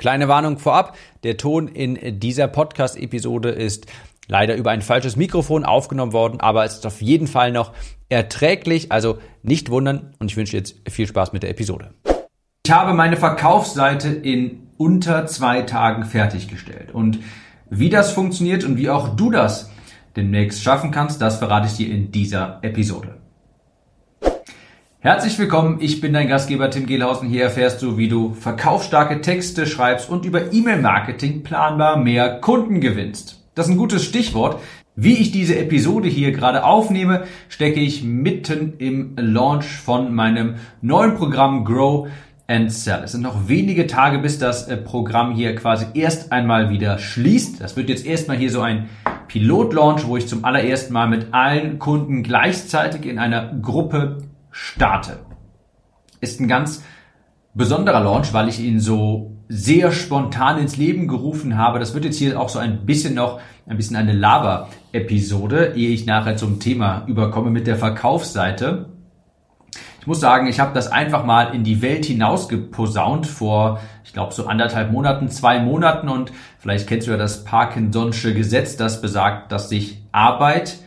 Kleine Warnung vorab, der Ton in dieser Podcast-Episode ist leider über ein falsches Mikrofon aufgenommen worden, aber es ist auf jeden Fall noch erträglich, also nicht wundern und ich wünsche jetzt viel Spaß mit der Episode. Ich habe meine Verkaufsseite in unter zwei Tagen fertiggestellt und wie das funktioniert und wie auch du das demnächst schaffen kannst, das verrate ich dir in dieser Episode. Herzlich willkommen, ich bin dein Gastgeber Tim Gehlhausen. Hier erfährst du, wie du verkaufsstarke Texte schreibst und über E-Mail-Marketing planbar mehr Kunden gewinnst. Das ist ein gutes Stichwort. Wie ich diese Episode hier gerade aufnehme, stecke ich mitten im Launch von meinem neuen Programm Grow and Sell. Es sind noch wenige Tage, bis das äh, Programm hier quasi erst einmal wieder schließt. Das wird jetzt erstmal hier so ein Pilot-Launch, wo ich zum allerersten Mal mit allen Kunden gleichzeitig in einer Gruppe starte. Ist ein ganz besonderer Launch, weil ich ihn so sehr spontan ins Leben gerufen habe. Das wird jetzt hier auch so ein bisschen noch ein bisschen eine Laber-Episode, ehe ich nachher zum Thema überkomme mit der Verkaufsseite. Ich muss sagen, ich habe das einfach mal in die Welt hinausgeposaunt vor, ich glaube, so anderthalb Monaten, zwei Monaten und vielleicht kennst du ja das Parkinson'sche Gesetz, das besagt, dass sich Arbeit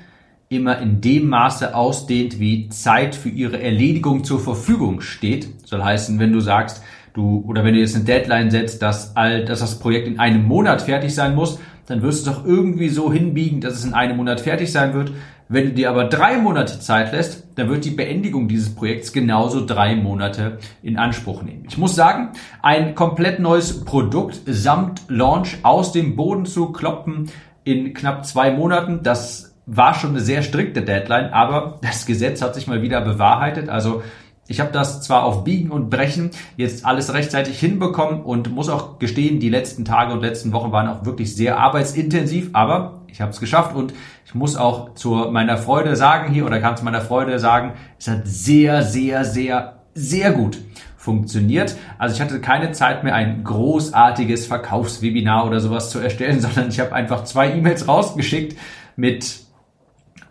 immer in dem Maße ausdehnt, wie Zeit für ihre Erledigung zur Verfügung steht. Soll heißen, wenn du sagst, du oder wenn du jetzt eine Deadline setzt, dass all, dass das Projekt in einem Monat fertig sein muss, dann wirst du es doch irgendwie so hinbiegen, dass es in einem Monat fertig sein wird. Wenn du dir aber drei Monate Zeit lässt, dann wird die Beendigung dieses Projekts genauso drei Monate in Anspruch nehmen. Ich muss sagen, ein komplett neues Produkt samt Launch aus dem Boden zu kloppen in knapp zwei Monaten, das war schon eine sehr strikte Deadline, aber das Gesetz hat sich mal wieder bewahrheitet. Also ich habe das zwar auf Biegen und Brechen jetzt alles rechtzeitig hinbekommen und muss auch gestehen, die letzten Tage und letzten Wochen waren auch wirklich sehr arbeitsintensiv, aber ich habe es geschafft und ich muss auch zu meiner Freude sagen hier oder kann zu meiner Freude sagen, es hat sehr, sehr, sehr, sehr gut funktioniert. Also ich hatte keine Zeit mehr, ein großartiges Verkaufswebinar oder sowas zu erstellen, sondern ich habe einfach zwei E-Mails rausgeschickt mit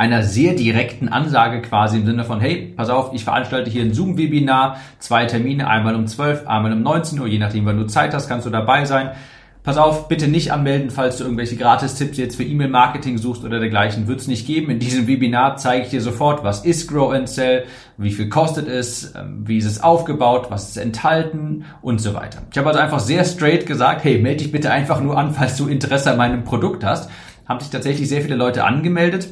einer sehr direkten Ansage quasi im Sinne von, hey, pass auf, ich veranstalte hier ein Zoom-Webinar, zwei Termine, einmal um 12, einmal um 19 Uhr, je nachdem, wann du Zeit hast, kannst du dabei sein. Pass auf, bitte nicht anmelden, falls du irgendwelche Gratis-Tipps jetzt für E-Mail-Marketing suchst oder dergleichen, wird es nicht geben. In diesem Webinar zeige ich dir sofort, was ist Grow and Sell, wie viel kostet es, ähm, wie ist es aufgebaut, was ist enthalten und so weiter. Ich habe also einfach sehr straight gesagt, hey, melde dich bitte einfach nur an, falls du Interesse an meinem Produkt hast. Haben sich tatsächlich sehr viele Leute angemeldet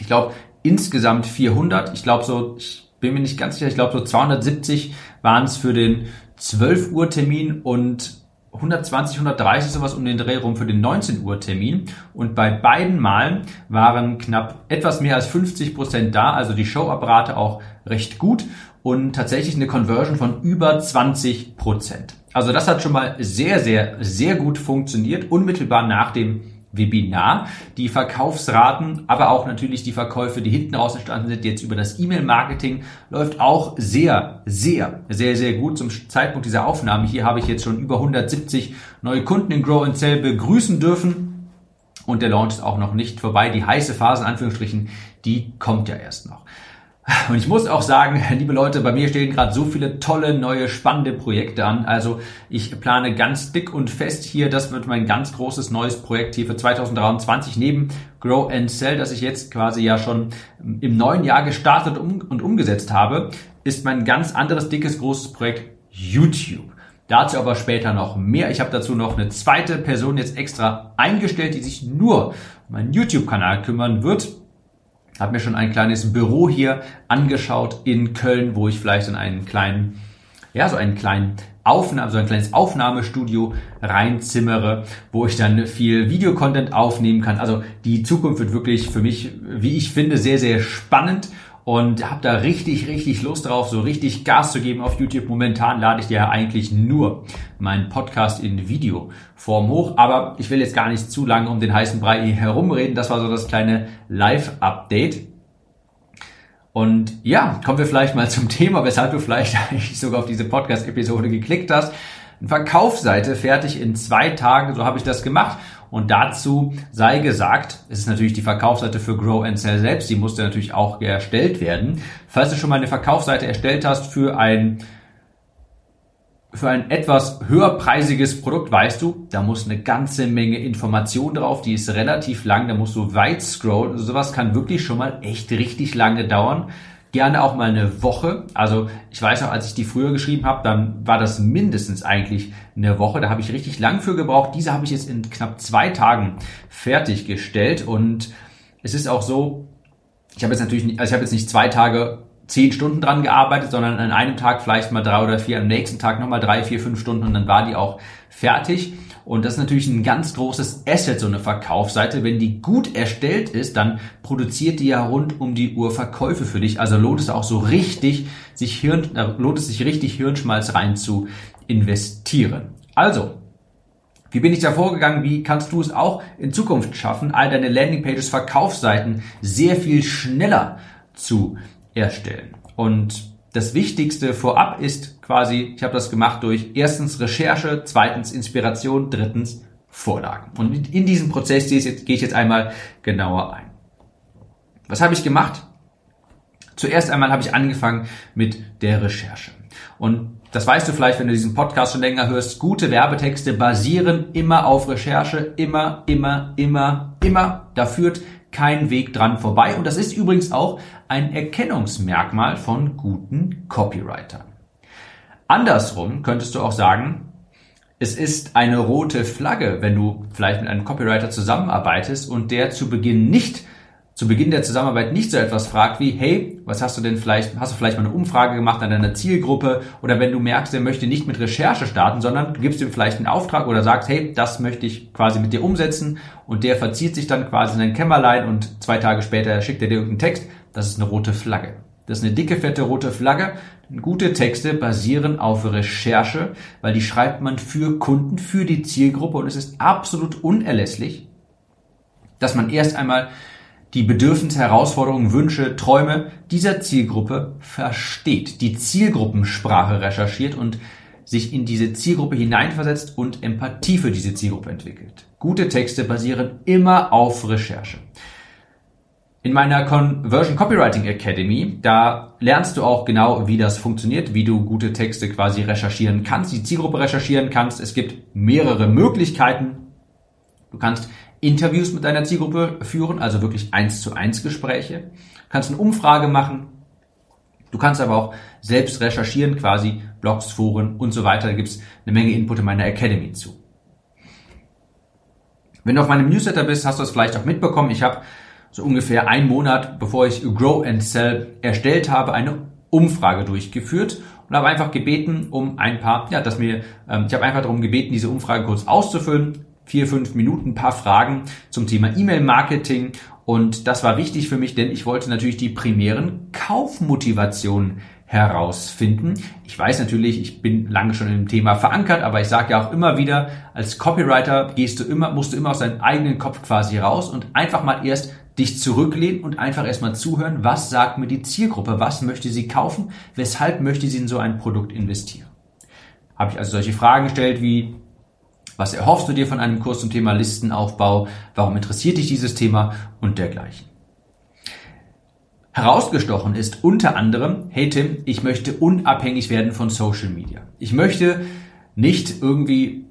ich glaube, insgesamt 400. Ich glaube so, ich bin mir nicht ganz sicher, ich glaube so 270 waren es für den 12 Uhr Termin und 120, 130 sowas um den Dreh rum für den 19 Uhr Termin. Und bei beiden Malen waren knapp etwas mehr als 50 Prozent da, also die Showabrate auch recht gut und tatsächlich eine Conversion von über 20 Prozent. Also das hat schon mal sehr, sehr, sehr gut funktioniert, unmittelbar nach dem Webinar. Die Verkaufsraten, aber auch natürlich die Verkäufe, die hinten raus entstanden sind, jetzt über das E-Mail-Marketing, läuft auch sehr, sehr, sehr, sehr gut zum Zeitpunkt dieser Aufnahme. Hier habe ich jetzt schon über 170 neue Kunden in Grow and Sell begrüßen dürfen. Und der Launch ist auch noch nicht vorbei. Die heiße Phase, in Anführungsstrichen, die kommt ja erst noch. Und ich muss auch sagen, liebe Leute, bei mir stehen gerade so viele tolle, neue, spannende Projekte an. Also ich plane ganz dick und fest hier, das wird mein ganz großes neues Projekt hier für 2023 neben Grow and Sell, das ich jetzt quasi ja schon im neuen Jahr gestartet und umgesetzt habe, ist mein ganz anderes, dickes, großes Projekt YouTube. Dazu aber später noch mehr. Ich habe dazu noch eine zweite Person jetzt extra eingestellt, die sich nur um meinen YouTube-Kanal kümmern wird habe mir schon ein kleines Büro hier angeschaut in Köln, wo ich vielleicht in einen kleinen, ja, so einen kleinen Aufnahme, so ein kleines Aufnahmestudio reinzimmere, wo ich dann viel Videocontent aufnehmen kann. Also die Zukunft wird wirklich für mich, wie ich finde, sehr, sehr spannend und habe da richtig, richtig Lust drauf, so richtig Gas zu geben auf YouTube. Momentan lade ich dir ja eigentlich nur meinen Podcast in Videoform hoch, aber ich will jetzt gar nicht zu lange um den heißen Brei herumreden. Das war so das kleine Live-Update. Und ja, kommen wir vielleicht mal zum Thema, weshalb du vielleicht eigentlich sogar auf diese Podcast-Episode geklickt hast. Verkaufsseite fertig in zwei Tagen, so habe ich das gemacht. Und dazu sei gesagt, es ist natürlich die Verkaufsseite für Grow and Sell selbst, die musste natürlich auch erstellt werden. Falls du schon mal eine Verkaufsseite erstellt hast für ein für ein etwas höherpreisiges Produkt weißt du, da muss eine ganze Menge Information drauf, die ist relativ lang, da musst du weit scrollen. Sowas kann wirklich schon mal echt richtig lange dauern. Gerne auch mal eine Woche. Also ich weiß auch, als ich die früher geschrieben habe, dann war das mindestens eigentlich eine Woche. Da habe ich richtig lang für gebraucht. Diese habe ich jetzt in knapp zwei Tagen fertiggestellt. Und es ist auch so, ich habe jetzt natürlich, also ich habe jetzt nicht zwei Tage zehn Stunden dran gearbeitet, sondern an einem Tag vielleicht mal drei oder vier, am nächsten Tag nochmal drei, vier, fünf Stunden und dann war die auch fertig. Und das ist natürlich ein ganz großes Asset, so eine Verkaufsseite. Wenn die gut erstellt ist, dann produziert die ja rund um die Uhr Verkäufe für dich. Also lohnt es auch so richtig, sich Hirn, lohnt es sich richtig Hirnschmalz rein zu investieren. Also, wie bin ich da vorgegangen? Wie kannst du es auch in Zukunft schaffen, all deine Landingpages, Verkaufsseiten sehr viel schneller zu erstellen. Und das Wichtigste vorab ist quasi, ich habe das gemacht durch erstens Recherche, zweitens Inspiration, drittens Vorlagen. Und in diesem Prozess gehe ich jetzt einmal genauer ein. Was habe ich gemacht? Zuerst einmal habe ich angefangen mit der Recherche. Und das weißt du vielleicht, wenn du diesen Podcast schon länger hörst. Gute Werbetexte basieren immer auf Recherche. Immer, immer, immer, immer. Da führt kein Weg dran vorbei. Und das ist übrigens auch ein Erkennungsmerkmal von guten Copywritern. Andersrum könntest du auch sagen, es ist eine rote Flagge, wenn du vielleicht mit einem Copywriter zusammenarbeitest und der zu Beginn nicht zu Beginn der Zusammenarbeit nicht so etwas fragt wie, hey, was hast du denn vielleicht, hast du vielleicht mal eine Umfrage gemacht an deiner Zielgruppe? Oder wenn du merkst, er möchte nicht mit Recherche starten, sondern du gibst ihm vielleicht einen Auftrag oder sagst, hey, das möchte ich quasi mit dir umsetzen. Und der verzieht sich dann quasi in dein Kämmerlein und zwei Tage später schickt er dir irgendeinen Text, das ist eine rote Flagge. Das ist eine dicke, fette rote Flagge. Gute Texte basieren auf Recherche, weil die schreibt man für Kunden, für die Zielgruppe und es ist absolut unerlässlich, dass man erst einmal die Bedürfnisse, Herausforderungen, Wünsche, Träume dieser Zielgruppe versteht, die Zielgruppensprache recherchiert und sich in diese Zielgruppe hineinversetzt und Empathie für diese Zielgruppe entwickelt. Gute Texte basieren immer auf Recherche. In meiner Conversion Copywriting Academy, da lernst du auch genau, wie das funktioniert, wie du gute Texte quasi recherchieren kannst, die Zielgruppe recherchieren kannst. Es gibt mehrere Möglichkeiten. Du kannst Interviews mit deiner Zielgruppe führen, also wirklich eins zu eins Gespräche. Du kannst eine Umfrage machen. Du kannst aber auch selbst recherchieren, quasi Blogs, Foren und so weiter. Da gibt es eine Menge Input in meiner Academy zu. Wenn du auf meinem Newsletter bist, hast du es vielleicht auch mitbekommen. Ich habe so ungefähr einen Monat, bevor ich Grow and Sell erstellt habe, eine Umfrage durchgeführt und habe einfach gebeten, um ein paar, ja, dass mir, ähm, ich habe einfach darum gebeten, diese Umfrage kurz auszufüllen vier, fünf Minuten ein paar Fragen zum Thema E-Mail-Marketing. Und das war wichtig für mich, denn ich wollte natürlich die primären Kaufmotivationen herausfinden. Ich weiß natürlich, ich bin lange schon im Thema verankert, aber ich sage ja auch immer wieder, als Copywriter gehst du immer, musst du immer aus deinem eigenen Kopf quasi raus und einfach mal erst dich zurücklehnen und einfach erstmal zuhören, was sagt mir die Zielgruppe, was möchte sie kaufen, weshalb möchte sie in so ein Produkt investieren. Habe ich also solche Fragen gestellt wie, was erhoffst du dir von einem Kurs zum Thema Listenaufbau? Warum interessiert dich dieses Thema? Und dergleichen. Herausgestochen ist unter anderem, hey Tim, ich möchte unabhängig werden von Social Media. Ich möchte nicht irgendwie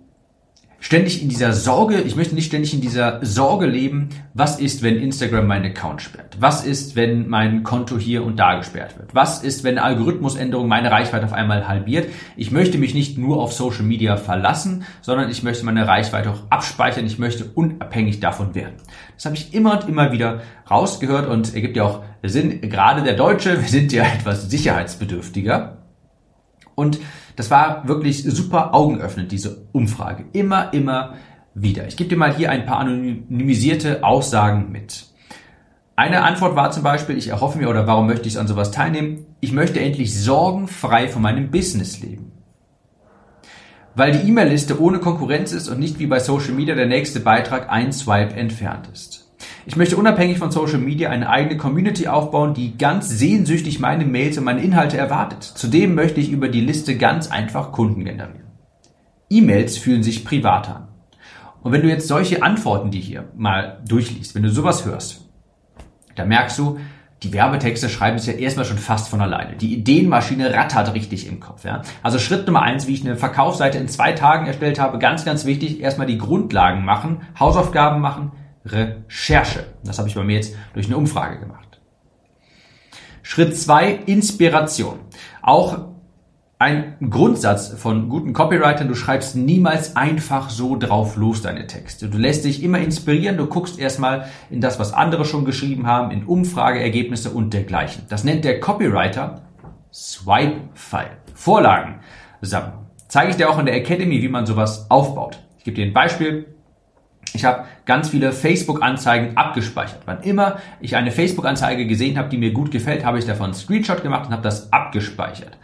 ständig in dieser Sorge, ich möchte nicht ständig in dieser Sorge leben, was ist, wenn Instagram meinen Account sperrt? Was ist, wenn mein Konto hier und da gesperrt wird? Was ist, wenn eine Algorithmusänderung meine Reichweite auf einmal halbiert? Ich möchte mich nicht nur auf Social Media verlassen, sondern ich möchte meine Reichweite auch abspeichern. Ich möchte unabhängig davon werden. Das habe ich immer und immer wieder rausgehört und ergibt ja auch Sinn. Gerade der Deutsche, wir sind ja etwas sicherheitsbedürftiger. Und das war wirklich super augenöffnend, diese Umfrage. Immer, immer wieder. Ich gebe dir mal hier ein paar anonymisierte Aussagen mit. Eine Antwort war zum Beispiel, ich erhoffe mir oder warum möchte ich an sowas teilnehmen? Ich möchte endlich sorgenfrei von meinem Business leben. Weil die E-Mail-Liste ohne Konkurrenz ist und nicht wie bei Social Media der nächste Beitrag ein Swipe entfernt ist. Ich möchte unabhängig von Social Media eine eigene Community aufbauen, die ganz sehnsüchtig meine Mails und meine Inhalte erwartet. Zudem möchte ich über die Liste ganz einfach Kunden generieren. E-Mails fühlen sich privat an. Und wenn du jetzt solche Antworten, die hier mal durchliest, wenn du sowas hörst, da merkst du, die Werbetexte schreiben es ja erstmal schon fast von alleine. Die Ideenmaschine rattert richtig im Kopf. Ja? Also Schritt Nummer eins, wie ich eine Verkaufsseite in zwei Tagen erstellt habe, ganz, ganz wichtig, erstmal die Grundlagen machen, Hausaufgaben machen, Recherche. Das habe ich bei mir jetzt durch eine Umfrage gemacht. Schritt zwei, Inspiration. Auch ein Grundsatz von guten Copywritern, du schreibst niemals einfach so drauf los deine Texte. Du lässt dich immer inspirieren, du guckst erstmal in das, was andere schon geschrieben haben, in Umfrageergebnisse und dergleichen. Das nennt der Copywriter Swipe-File. Vorlagen sammeln. Zeige ich dir auch in der Academy, wie man sowas aufbaut. Ich gebe dir ein Beispiel. Ich habe ganz viele Facebook-Anzeigen abgespeichert. Wann immer ich eine Facebook-Anzeige gesehen habe, die mir gut gefällt, habe ich davon einen Screenshot gemacht und habe das abgespeichert.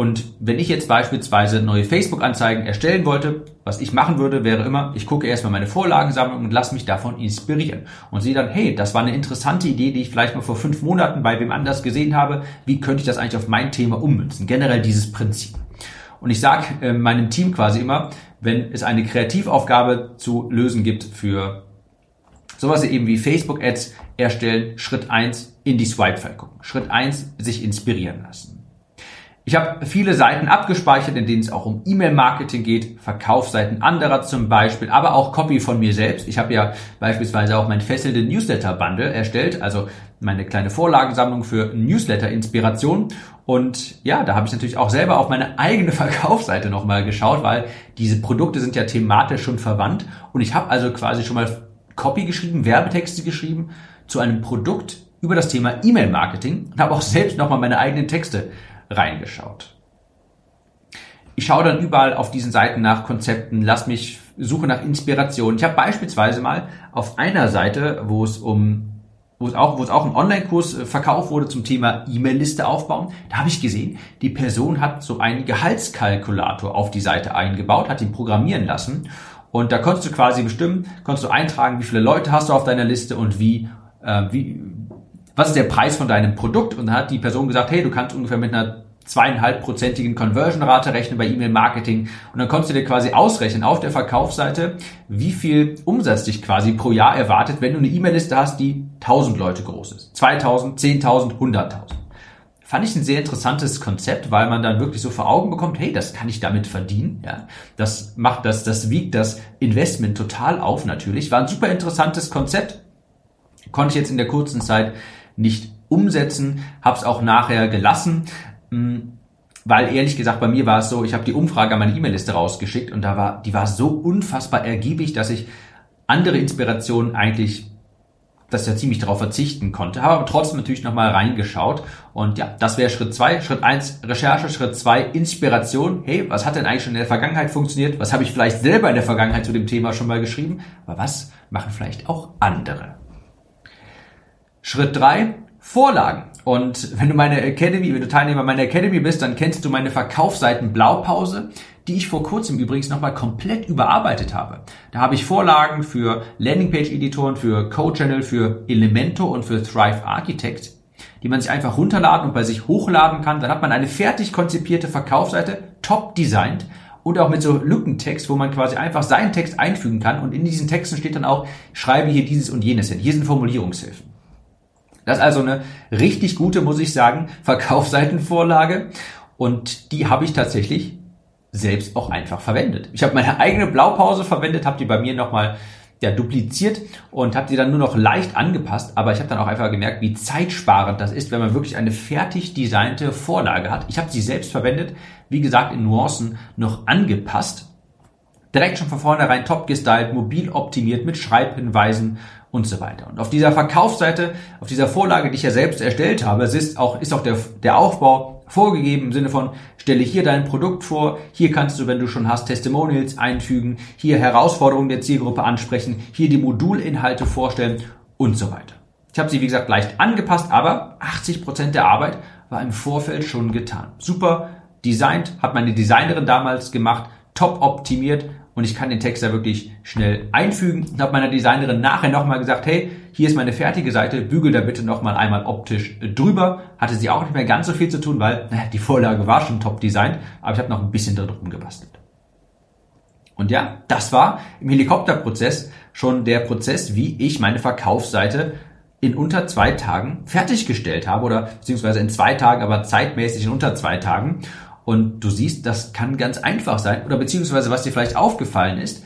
Und wenn ich jetzt beispielsweise neue Facebook-Anzeigen erstellen wollte, was ich machen würde, wäre immer, ich gucke erstmal meine Vorlagensammlung und lasse mich davon inspirieren. Und sehe dann, hey, das war eine interessante Idee, die ich vielleicht mal vor fünf Monaten bei wem anders gesehen habe. Wie könnte ich das eigentlich auf mein Thema ummünzen? Generell dieses Prinzip. Und ich sage äh, meinem Team quasi immer, wenn es eine Kreativaufgabe zu lösen gibt für sowas eben wie Facebook-Ads erstellen, Schritt eins in die Swipe-File gucken. Schritt eins sich inspirieren lassen. Ich habe viele Seiten abgespeichert, in denen es auch um E-Mail-Marketing geht, Verkaufsseiten anderer zum Beispiel, aber auch Copy von mir selbst. Ich habe ja beispielsweise auch mein fesselnde Newsletter-Bundle erstellt, also meine kleine Vorlagensammlung für Newsletter-Inspiration. Und ja, da habe ich natürlich auch selber auf meine eigene Verkaufsseite nochmal geschaut, weil diese Produkte sind ja thematisch schon verwandt. Und ich habe also quasi schon mal Copy geschrieben, Werbetexte geschrieben zu einem Produkt über das Thema E-Mail-Marketing und habe auch selbst nochmal meine eigenen Texte reingeschaut. Ich schaue dann überall auf diesen Seiten nach Konzepten, lass mich suche nach Inspiration. Ich habe beispielsweise mal auf einer Seite, wo es um wo es auch, wo es auch ein Online-Kurs äh, verkauft wurde zum Thema E-Mail-Liste aufbauen. Da habe ich gesehen, die Person hat so einen Gehaltskalkulator auf die Seite eingebaut, hat ihn programmieren lassen. Und da konntest du quasi bestimmen, konntest du eintragen, wie viele Leute hast du auf deiner Liste und wie, äh, wie, was ist der Preis von deinem Produkt? Und dann hat die Person gesagt, hey, du kannst ungefähr mit einer zweieinhalbprozentigen Conversion-Rate rechnen bei E-Mail-Marketing. Und dann konntest du dir quasi ausrechnen auf der Verkaufsseite, wie viel Umsatz dich quasi pro Jahr erwartet, wenn du eine E-Mail-Liste hast, die 1000 Leute groß ist. 2000, 10.000, 100.000. Fand ich ein sehr interessantes Konzept, weil man dann wirklich so vor Augen bekommt, hey, das kann ich damit verdienen. Ja, das macht das, das wiegt das Investment total auf natürlich. War ein super interessantes Konzept. Konnte ich jetzt in der kurzen Zeit nicht umsetzen, habe es auch nachher gelassen, weil ehrlich gesagt bei mir war es so, ich habe die Umfrage an meine E-Mail-Liste rausgeschickt und da war die war so unfassbar ergiebig, dass ich andere Inspirationen eigentlich dass ich ja ziemlich darauf verzichten konnte, habe aber trotzdem natürlich nochmal reingeschaut und ja, das wäre Schritt zwei. Schritt eins Recherche, Schritt zwei Inspiration. Hey, was hat denn eigentlich schon in der Vergangenheit funktioniert? Was habe ich vielleicht selber in der Vergangenheit zu dem Thema schon mal geschrieben? Aber was machen vielleicht auch andere? Schritt drei Vorlagen. Und wenn du meine Academy, wenn du Teilnehmer meiner Academy bist, dann kennst du meine Verkaufsseiten Blaupause, die ich vor kurzem übrigens nochmal komplett überarbeitet habe. Da habe ich Vorlagen für Landingpage-Editoren, für CodeChannel, für Elementor und für Thrive Architect, die man sich einfach runterladen und bei sich hochladen kann. Dann hat man eine fertig konzipierte Verkaufsseite, top designt und auch mit so Lückentext, wo man quasi einfach seinen Text einfügen kann und in diesen Texten steht dann auch, schreibe hier dieses und jenes hin. Hier sind Formulierungshilfen. Das ist also eine richtig gute, muss ich sagen, Verkaufsseitenvorlage. Und die habe ich tatsächlich selbst auch einfach verwendet. Ich habe meine eigene Blaupause verwendet, habe die bei mir nochmal ja, dupliziert und habe die dann nur noch leicht angepasst. Aber ich habe dann auch einfach gemerkt, wie zeitsparend das ist, wenn man wirklich eine fertig designte Vorlage hat. Ich habe sie selbst verwendet, wie gesagt, in Nuancen noch angepasst. Direkt schon von vornherein top gestylt, mobil optimiert mit Schreibhinweisen und so weiter. Und auf dieser Verkaufsseite, auf dieser Vorlage, die ich ja selbst erstellt habe, ist auch, ist auch der, der Aufbau vorgegeben im Sinne von, stelle hier dein Produkt vor, hier kannst du, wenn du schon hast, Testimonials einfügen, hier Herausforderungen der Zielgruppe ansprechen, hier die Modulinhalte vorstellen und so weiter. Ich habe sie, wie gesagt, leicht angepasst, aber 80 Prozent der Arbeit war im Vorfeld schon getan. Super designt, hat meine Designerin damals gemacht, top optimiert und ich kann den Text da wirklich schnell einfügen und habe meiner Designerin nachher nochmal gesagt, hey, hier ist meine fertige Seite, bügel da bitte nochmal einmal optisch drüber. Hatte sie auch nicht mehr ganz so viel zu tun, weil naja, die Vorlage war schon top designt, aber ich habe noch ein bisschen drum gebastelt. Und ja, das war im Helikopterprozess schon der Prozess, wie ich meine Verkaufsseite in unter zwei Tagen fertiggestellt habe oder beziehungsweise in zwei Tagen, aber zeitmäßig in unter zwei Tagen. Und du siehst, das kann ganz einfach sein oder beziehungsweise was dir vielleicht aufgefallen ist.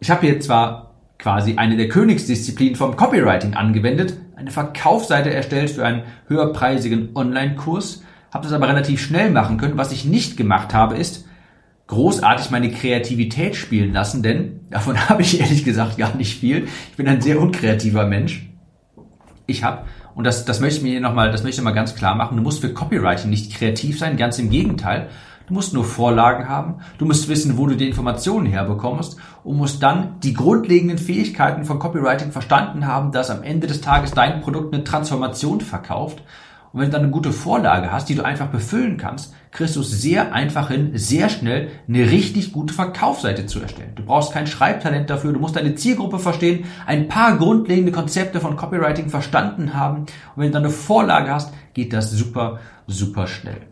Ich habe hier zwar quasi eine der Königsdisziplinen vom Copywriting angewendet, eine Verkaufsseite erstellt für einen höherpreisigen Online-Kurs, habe das aber relativ schnell machen können. Was ich nicht gemacht habe, ist großartig meine Kreativität spielen lassen, denn davon habe ich ehrlich gesagt gar nicht viel. Ich bin ein sehr unkreativer Mensch. Ich habe und das, das möchte ich mir nochmal, das möchte ich mal ganz klar machen. Du musst für Copywriting nicht kreativ sein, ganz im Gegenteil. Du musst nur Vorlagen haben, du musst wissen, wo du die Informationen herbekommst und musst dann die grundlegenden Fähigkeiten von Copywriting verstanden haben, dass am Ende des Tages dein Produkt eine Transformation verkauft. Und wenn du dann eine gute Vorlage hast, die du einfach befüllen kannst, kriegst du es sehr einfach hin, sehr schnell eine richtig gute Verkaufsseite zu erstellen. Du brauchst kein Schreibtalent dafür, du musst deine Zielgruppe verstehen, ein paar grundlegende Konzepte von Copywriting verstanden haben. Und wenn du dann eine Vorlage hast, geht das super, super schnell.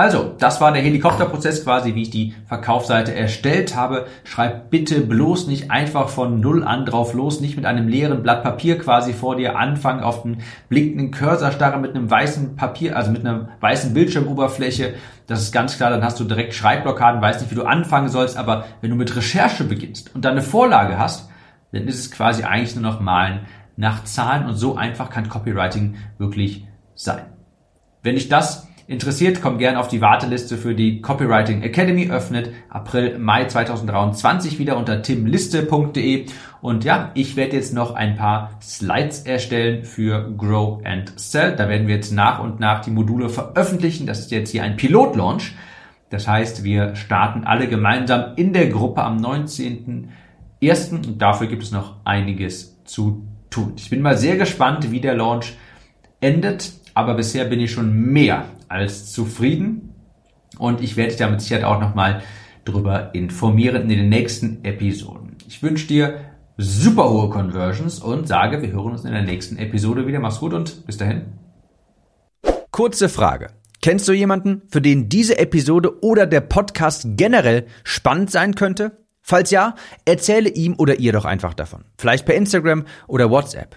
Also, das war der Helikopterprozess quasi, wie ich die Verkaufsseite erstellt habe. Schreib bitte bloß nicht einfach von Null an drauf los, nicht mit einem leeren Blatt Papier quasi vor dir anfangen, auf den blinkenden Cursor starren mit einem weißen Papier, also mit einer weißen Bildschirmoberfläche. Das ist ganz klar, dann hast du direkt Schreibblockaden, weißt nicht, wie du anfangen sollst, aber wenn du mit Recherche beginnst und dann eine Vorlage hast, dann ist es quasi eigentlich nur noch Malen nach Zahlen und so einfach kann Copywriting wirklich sein. Wenn ich das Interessiert, kommt gerne auf die Warteliste für die Copywriting Academy, öffnet April, Mai 2023 wieder unter timliste.de. Und ja, ich werde jetzt noch ein paar Slides erstellen für Grow and Sell. Da werden wir jetzt nach und nach die Module veröffentlichen. Das ist jetzt hier ein Pilotlaunch. Das heißt, wir starten alle gemeinsam in der Gruppe am 19.01. und dafür gibt es noch einiges zu tun. Ich bin mal sehr gespannt, wie der Launch endet, aber bisher bin ich schon mehr als zufrieden und ich werde dich damit Sicherheit auch nochmal drüber informieren in den nächsten Episoden. Ich wünsche dir super hohe Conversions und sage, wir hören uns in der nächsten Episode wieder. Mach's gut und bis dahin. Kurze Frage. Kennst du jemanden, für den diese Episode oder der Podcast generell spannend sein könnte? Falls ja, erzähle ihm oder ihr doch einfach davon. Vielleicht per Instagram oder WhatsApp.